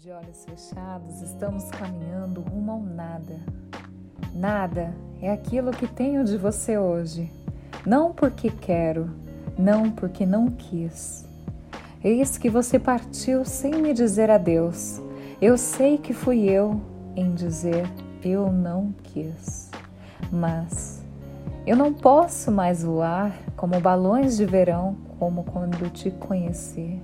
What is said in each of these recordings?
De olhos fechados, estamos caminhando rumo ao nada. Nada é aquilo que tenho de você hoje, não porque quero, não porque não quis. Eis que você partiu sem me dizer adeus. Eu sei que fui eu em dizer eu não quis. Mas eu não posso mais voar como balões de verão, como quando te conheci.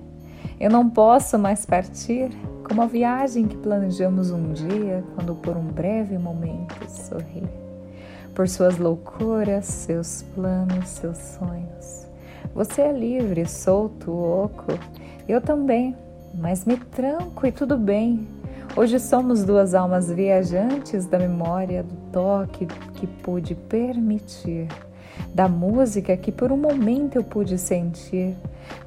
Eu não posso mais partir como a viagem que planejamos um dia, quando por um breve momento sorri. Por suas loucuras, seus planos, seus sonhos. Você é livre, solto, oco. Eu também, mas me tranco e tudo bem. Hoje somos duas almas viajantes da memória, do toque que pude permitir da música que por um momento eu pude sentir,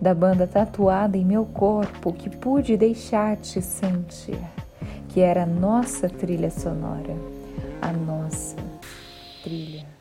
da banda tatuada em meu corpo que pude deixar-te sentir, que era a nossa trilha sonora, a nossa trilha.